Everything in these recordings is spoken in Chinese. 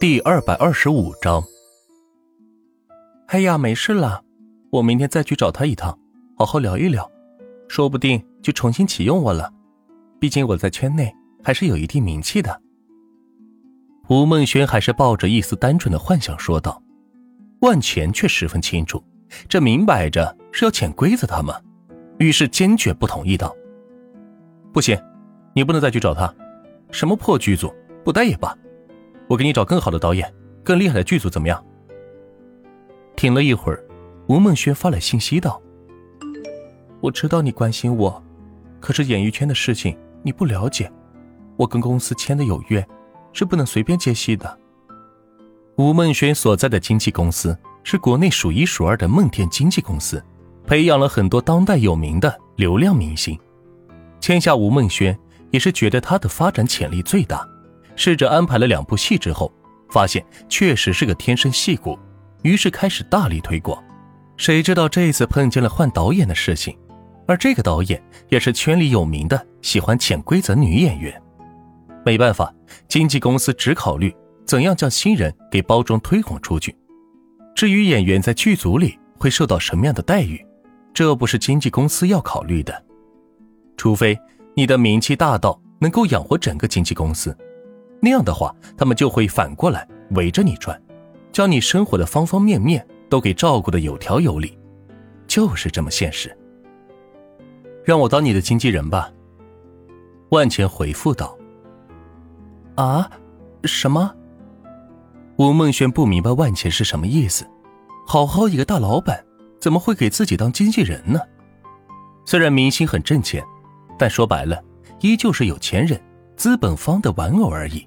第二百二十五章。哎呀，没事了，我明天再去找他一趟，好好聊一聊，说不定就重新启用我了。毕竟我在圈内还是有一定名气的。吴梦轩还是抱着一丝单纯的幻想说道，万钱却十分清楚，这明摆着是要潜规则他嘛，于是坚决不同意道：“不行，你不能再去找他，什么破剧组，不待也罢。”我给你找更好的导演，更厉害的剧组，怎么样？停了一会儿，吴梦轩发来信息道：“我知道你关心我，可是演艺圈的事情你不了解，我跟公司签的有约，是不能随便接戏的。”吴梦轩所在的经纪公司是国内数一数二的梦天经纪公司，培养了很多当代有名的流量明星，签下吴梦轩也是觉得他的发展潜力最大。试着安排了两部戏之后，发现确实是个天生戏骨，于是开始大力推广。谁知道这次碰见了换导演的事情，而这个导演也是圈里有名的喜欢潜规则女演员。没办法，经纪公司只考虑怎样将新人给包装推广出去，至于演员在剧组里会受到什么样的待遇，这不是经纪公司要考虑的。除非你的名气大到能够养活整个经纪公司。那样的话，他们就会反过来围着你转，将你生活的方方面面都给照顾的有条有理，就是这么现实。让我当你的经纪人吧。”万钱回复道。“啊，什么？”吴梦轩不明白万钱是什么意思。好好一个大老板，怎么会给自己当经纪人呢？虽然明星很挣钱，但说白了，依旧是有钱人、资本方的玩偶而已。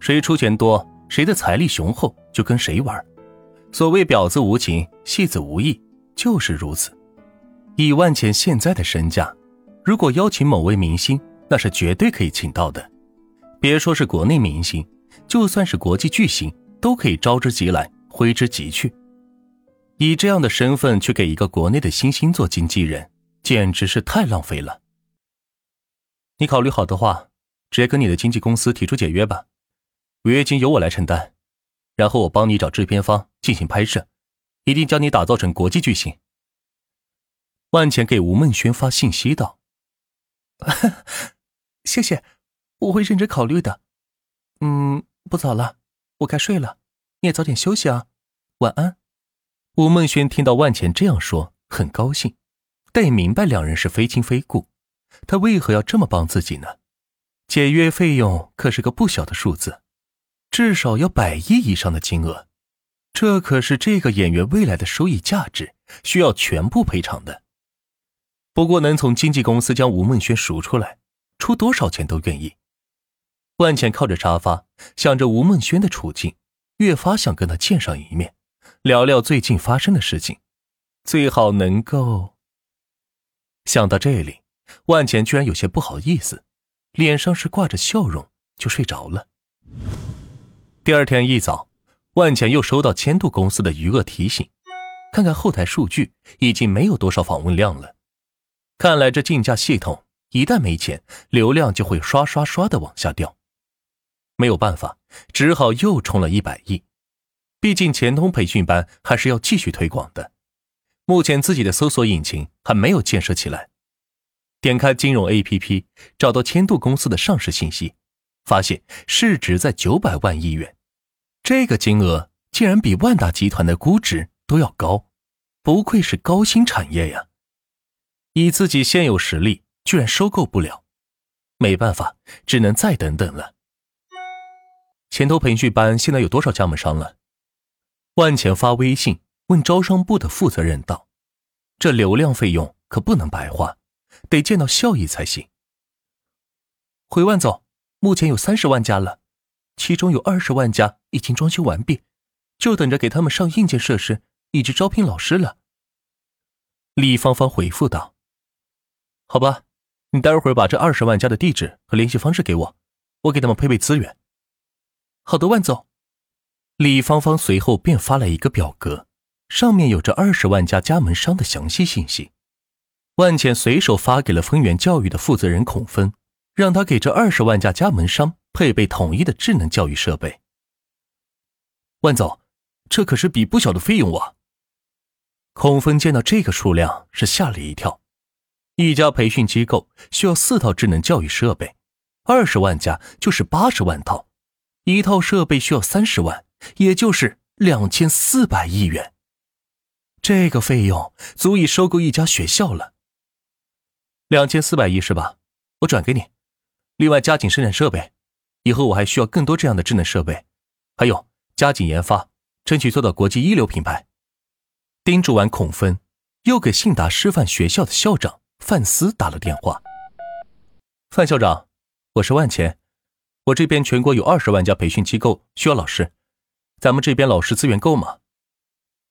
谁出钱多，谁的财力雄厚，就跟谁玩。所谓婊子无情，戏子无义，就是如此。以万钱现在的身价，如果邀请某位明星，那是绝对可以请到的。别说是国内明星，就算是国际巨星，都可以招之即来，挥之即去。以这样的身份去给一个国内的新星做经纪人，简直是太浪费了。你考虑好的话，直接跟你的经纪公司提出解约吧。违约金由我来承担，然后我帮你找制片方进行拍摄，一定将你打造成国际巨星。万钱给吴梦轩发信息道：“ 谢谢，我会认真考虑的。嗯，不早了，我该睡了，你也早点休息啊，晚安。”吴梦轩听到万钱这样说，很高兴，但也明白两人是非亲非故，他为何要这么帮自己呢？解约费用可是个不小的数字。至少要百亿以上的金额，这可是这个演员未来的收益价值，需要全部赔偿的。不过能从经纪公司将吴梦轩赎出来，出多少钱都愿意。万茜靠着沙发，想着吴梦轩的处境，越发想跟他见上一面，聊聊最近发生的事情，最好能够。想到这里，万茜居然有些不好意思，脸上是挂着笑容，就睡着了。第二天一早，万钱又收到千度公司的余额提醒，看看后台数据，已经没有多少访问量了。看来这竞价系统一旦没钱，流量就会刷刷刷的往下掉。没有办法，只好又充了一百亿。毕竟钱通培训班还是要继续推广的。目前自己的搜索引擎还没有建设起来。点开金融 APP，找到千度公司的上市信息。发现市值在九百万亿元，这个金额竟然比万达集团的估值都要高，不愧是高新产业呀！以自己现有实力，居然收购不了，没办法，只能再等等了。前头培训班现在有多少加盟商了？万钱发微信问招商部的负责人道：“这流量费用可不能白花，得见到效益才行。”回万总。目前有三十万家了，其中有二十万家已经装修完毕，就等着给他们上硬件设施以及招聘老师了。李芳芳回复道：“好吧，你待会儿把这二十万家的地址和联系方式给我，我给他们配备资源。”好的，万总。李芳芳随后便发来一个表格，上面有着二十万家加盟商的详细信息。万茜随手发给了丰源教育的负责人孔芬。让他给这二十万家加盟商配备统一的智能教育设备。万总，这可是笔不小的费用啊！孔峰见到这个数量是吓了一跳。一家培训机构需要四套智能教育设备，二十万加就是八十万套，一套设备需要三十万，也就是两千四百亿元。这个费用足以收购一家学校了。两千四百亿是吧？我转给你。另外加紧生产设备，以后我还需要更多这样的智能设备，还有加紧研发，争取做到国际一流品牌。叮嘱完孔芬，又给信达师范学校的校长。范思打了电话。范校长，我是万钱，我这边全国有二十万家培训机构需要老师，咱们这边老师资源够吗？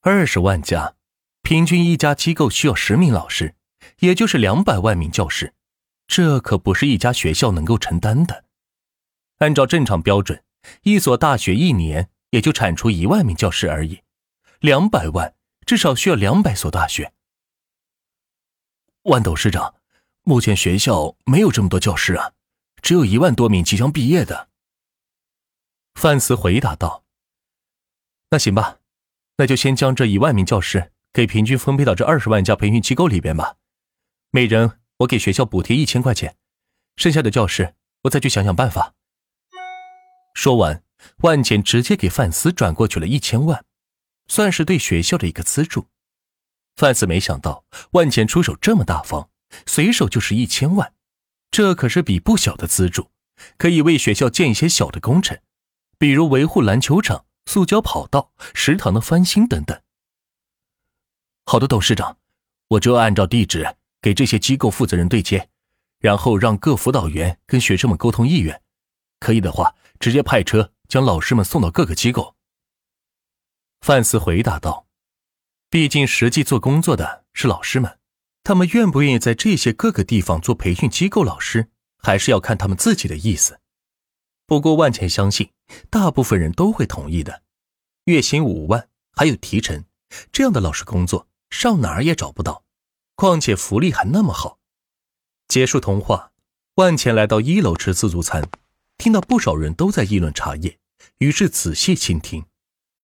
二十万家，平均一家机构需要十名老师，也就是两百万名教师，这可不是一家学校能够承担的。按照正常标准，一所大学一年也就产出一万名教师而已，两百万至少需要两百所大学。万董事长，目前学校没有这么多教师啊，只有一万多名即将毕业的。范思回答道：“那行吧，那就先将这一万名教师给平均分配到这二十万家培训机构里边吧。每人我给学校补贴一千块钱，剩下的教室我再去想想办法。”说完，万钱直接给范思转过去了一千万，算是对学校的一个资助。范思没想到万钱出手这么大方，随手就是一千万，这可是笔不小的资助，可以为学校建一些小的工程，比如维护篮球场、塑胶跑道、食堂的翻新等等。好的，董事长，我就按照地址给这些机构负责人对接，然后让各辅导员跟学生们沟通意愿，可以的话，直接派车将老师们送到各个机构。范思回答道。毕竟，实际做工作的是老师们，他们愿不愿意在这些各个地方做培训机构老师，还是要看他们自己的意思。不过，万茜相信，大部分人都会同意的。月薪五万，还有提成，这样的老师工作上哪儿也找不到，况且福利还那么好。结束通话，万钱来到一楼吃自助餐，听到不少人都在议论茶叶，于是仔细倾听。